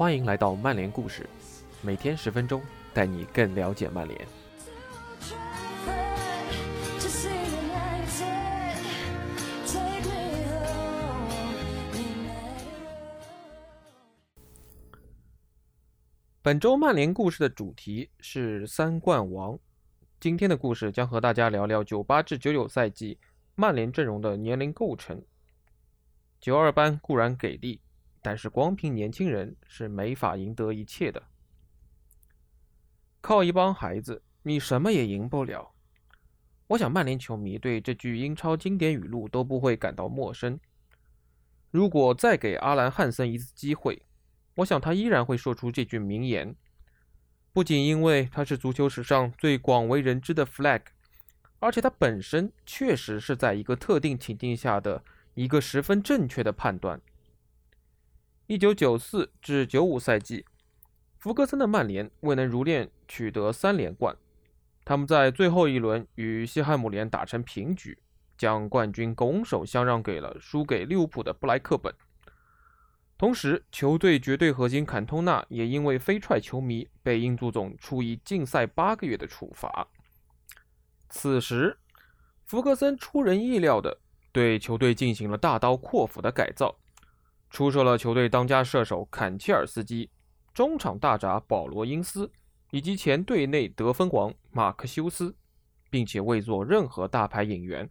欢迎来到曼联故事，每天十分钟，带你更了解曼联。本周曼联故事的主题是三冠王。今天的故事将和大家聊聊九八至九九赛季曼联阵容的年龄构成。九二班固然给力，但是光凭年轻人是没法赢得一切的。靠一帮孩子，你什么也赢不了。我想曼联球迷对这句英超经典语录都不会感到陌生。如果再给阿兰·汉森一次机会，我想他依然会说出这句名言，不仅因为他是足球史上最广为人知的 flag，而且他本身确实是在一个特定情境下的一个十分正确的判断。一九九四至九五赛季，福格森的曼联未能如愿取得三连冠，他们在最后一轮与西汉姆联打成平局，将冠军拱手相让给了输给利物浦的布莱克本。同时，球队绝对核心坎通纳也因为飞踹球迷被英足总处以禁赛八个月的处罚。此时，福格森出人意料的对球队进行了大刀阔斧的改造，出售了球队当家射手坎切尔斯基、中场大闸保罗因斯以及前队内得分王马克修斯，并且未做任何大牌引援，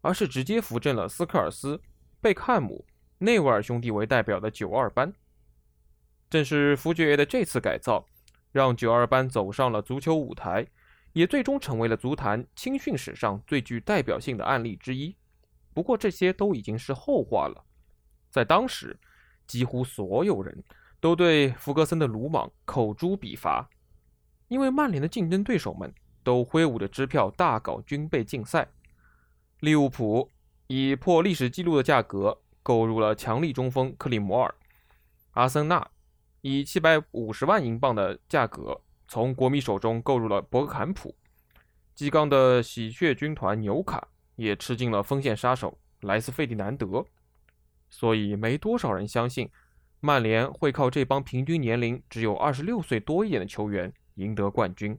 而是直接扶正了斯科尔斯、贝克汉姆。内维尔兄弟为代表的九二班，正是福爵爷的这次改造，让九二班走上了足球舞台，也最终成为了足坛青训史上最具代表性的案例之一。不过这些都已经是后话了。在当时，几乎所有人都对弗格森的鲁莽口诛笔伐，因为曼联的竞争对手们都挥舞着支票大搞军备竞赛。利物浦以破历史纪录的价格。购入了强力中锋克里摩尔，阿森纳以七百五十万英镑的价格从国米手中购入了博格坎普，激刚的喜鹊军团纽卡也吃进了锋线杀手莱斯费迪南德，所以没多少人相信曼联会靠这帮平均年龄只有二十六岁多一点的球员赢得冠军。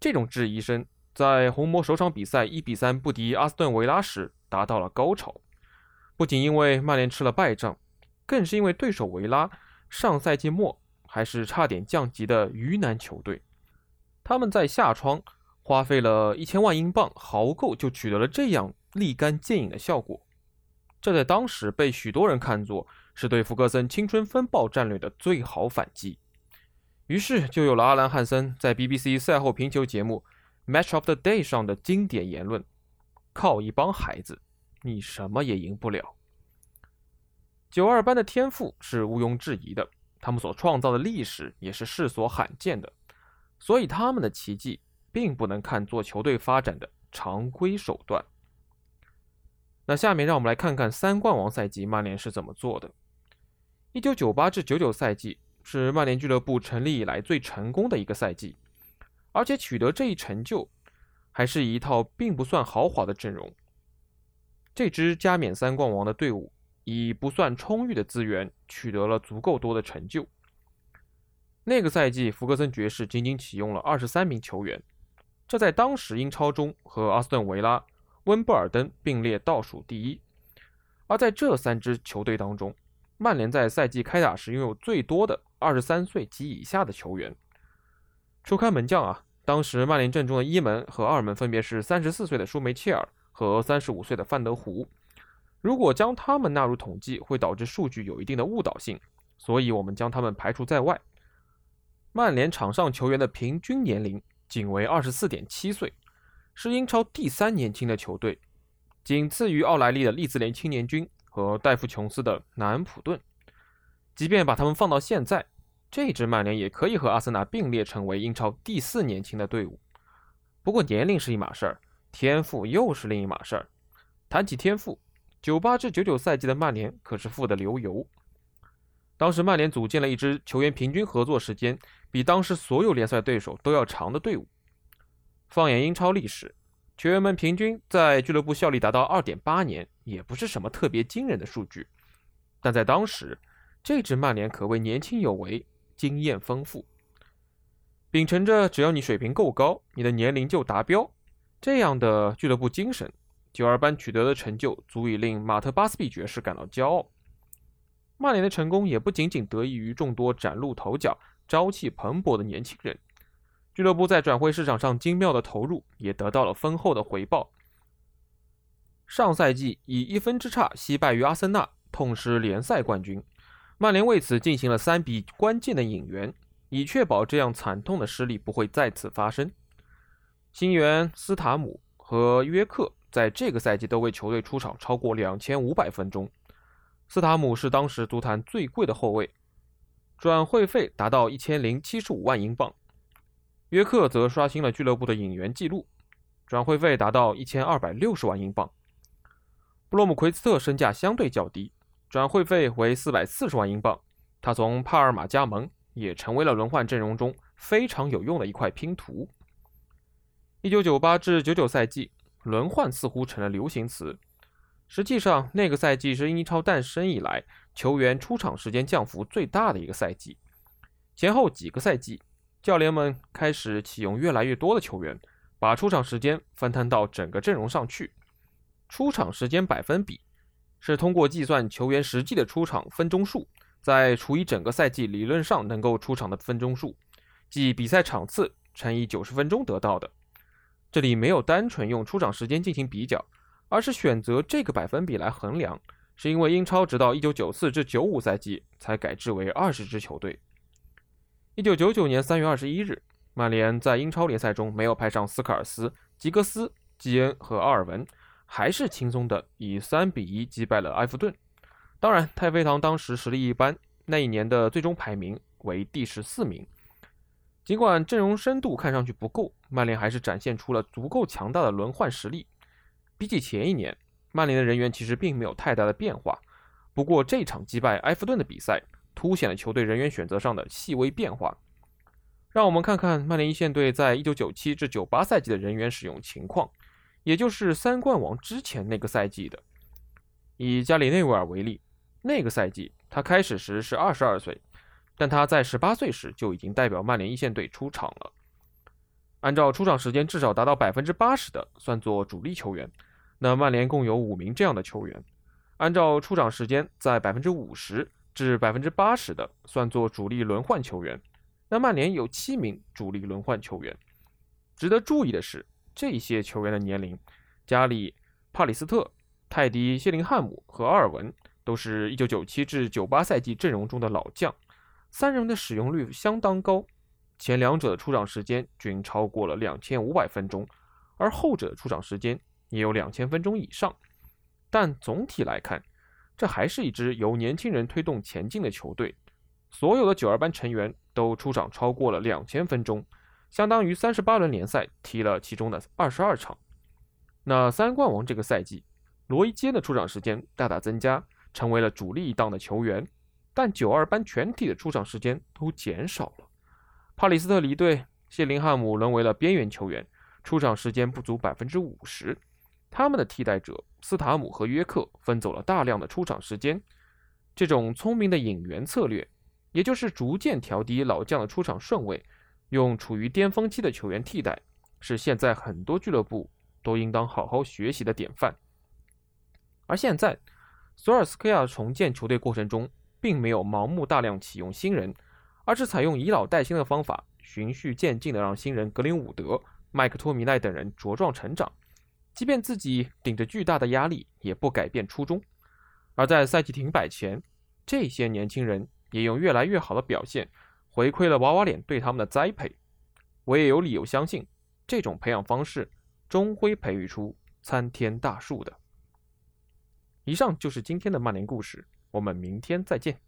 这种质疑声在红魔首场比赛一比三不敌阿斯顿维拉时达到了高潮。不仅因为曼联吃了败仗，更是因为对手维拉上赛季末还是差点降级的鱼腩球队。他们在夏窗花费了一千万英镑豪购，就取得了这样立竿见影的效果。这在当时被许多人看作是对福格森青春风暴战略的最好反击。于是就有了阿兰·汉森在 BBC 赛后评球节目《Match of the Day》上的经典言论：“靠一帮孩子。”你什么也赢不了。九二班的天赋是毋庸置疑的，他们所创造的历史也是世所罕见的，所以他们的奇迹并不能看作球队发展的常规手段。那下面让我们来看看三冠王赛季曼联是怎么做的。一九九八至九九赛季是曼联俱乐部成立以来最成功的一个赛季，而且取得这一成就还是一套并不算豪华的阵容。这支加冕三冠王的队伍以不算充裕的资源取得了足够多的成就。那个赛季，福格森爵士仅仅启用了二十三名球员，这在当时英超中和阿斯顿维拉、温布尔登并列倒数第一。而在这三支球队当中，曼联在赛季开打时拥有最多的二十三岁及以下的球员。除开门将啊，当时曼联阵中的一门和二门分别是三十四岁的舒梅切尔。和三十五岁的范德胡，如果将他们纳入统计，会导致数据有一定的误导性，所以我们将他们排除在外。曼联场上球员的平均年龄仅为二十四点七岁，是英超第三年轻的球队，仅次于奥莱利的利兹联青年军和戴夫琼斯的南安普顿。即便把他们放到现在，这支曼联也可以和阿森纳并列成为英超第四年轻的队伍。不过年龄是一码事儿。天赋又是另一码事儿。谈起天赋，九八至九九赛季的曼联可是富得流油。当时曼联组建了一支球员平均合作时间比当时所有联赛对手都要长的队伍。放眼英超历史，球员们平均在俱乐部效力达到二点八年，也不是什么特别惊人的数据。但在当时，这支曼联可谓年轻有为，经验丰富。秉承着只要你水平够高，你的年龄就达标这样的俱乐部精神，九二班取得的成就足以令马特巴斯比爵士感到骄傲。曼联的成功也不仅仅得益于众多崭露头角、朝气蓬勃的年轻人，俱乐部在转会市场上精妙的投入也得到了丰厚的回报。上赛季以一分之差惜败于阿森纳，痛失联赛冠军，曼联为此进行了三笔关键的引援。以确保这样惨痛的失利不会再次发生。新援斯塔姆和约克在这个赛季都为球队出场超过两千五百分钟。斯塔姆是当时足坛最贵的后卫，转会费达到一千零七十五万英镑。约克则刷新了俱乐部的引援记录，转会费达到一千二百六十万英镑。布洛姆奎斯特身价相对较低，转会费为四百四十万英镑。他从帕尔马加盟。也成为了轮换阵容中非常有用的一块拼图。一九九八至九九赛季，轮换似乎成了流行词。实际上，那个赛季是英超诞生以来球员出场时间降幅最大的一个赛季。前后几个赛季，教练们开始启用越来越多的球员，把出场时间分摊到整个阵容上去。出场时间百分比是通过计算球员实际的出场分钟数。再除以整个赛季理论上能够出场的分钟数，即比赛场次乘以九十分钟得到的。这里没有单纯用出场时间进行比较，而是选择这个百分比来衡量，是因为英超直到一九九四至九五赛季才改制为二十支球队。一九九九年三月二十一日，曼联在英超联赛中没有派上斯科尔斯、吉格斯、基恩和阿尔文，还是轻松的以三比一击败了埃弗顿。当然，太妃堂当时实力一般，那一年的最终排名为第十四名。尽管阵容深度看上去不够，曼联还是展现出了足够强大的轮换实力。比起前一年，曼联的人员其实并没有太大的变化。不过，这场击败埃弗顿的比赛凸显了球队人员选择上的细微变化。让我们看看曼联一线队在一九九七至九八赛季的人员使用情况，也就是三冠王之前那个赛季的。以加里内维尔为例。那个赛季，他开始时是二十二岁，但他在十八岁时就已经代表曼联一线队出场了。按照出场时间至少达到百分之八十的算作主力球员，那曼联共有五名这样的球员；按照出场时间在百分之五十至百分之八十的算作主力轮换球员，那曼联有七名主力轮换球员。值得注意的是，这些球员的年龄：加里、帕里斯特、泰迪、谢林汉姆和阿尔文。都是一九九七至九八赛季阵容中的老将，三人的使用率相当高，前两者的出场时间均超过了两千五百分钟，而后者的出场时间也有两千分钟以上。但总体来看，这还是一支由年轻人推动前进的球队。所有的九二班成员都出场超过了两千分钟，相当于三十八轮联赛踢了其中的二十二场。那三冠王这个赛季，罗伊坚的出场时间大大增加。成为了主力一档的球员，但九二班全体的出场时间都减少了。帕里斯特离队，谢林汉姆沦为了边缘球员，出场时间不足百分之五十。他们的替代者斯塔姆和约克分走了大量的出场时间。这种聪明的引援策略，也就是逐渐调低老将的出场顺位，用处于巅峰期的球员替代，是现在很多俱乐部都应当好好学习的典范。而现在。索尔斯克亚重建球队过程中，并没有盲目大量启用新人，而是采用以老带新的方法，循序渐进的让新人格林伍德、麦克托米奈等人茁壮成长。即便自己顶着巨大的压力，也不改变初衷。而在赛季停摆前，这些年轻人也用越来越好的表现，回馈了娃娃脸对他们的栽培。我也有理由相信，这种培养方式终会培育出参天大树的。以上就是今天的曼联故事，我们明天再见。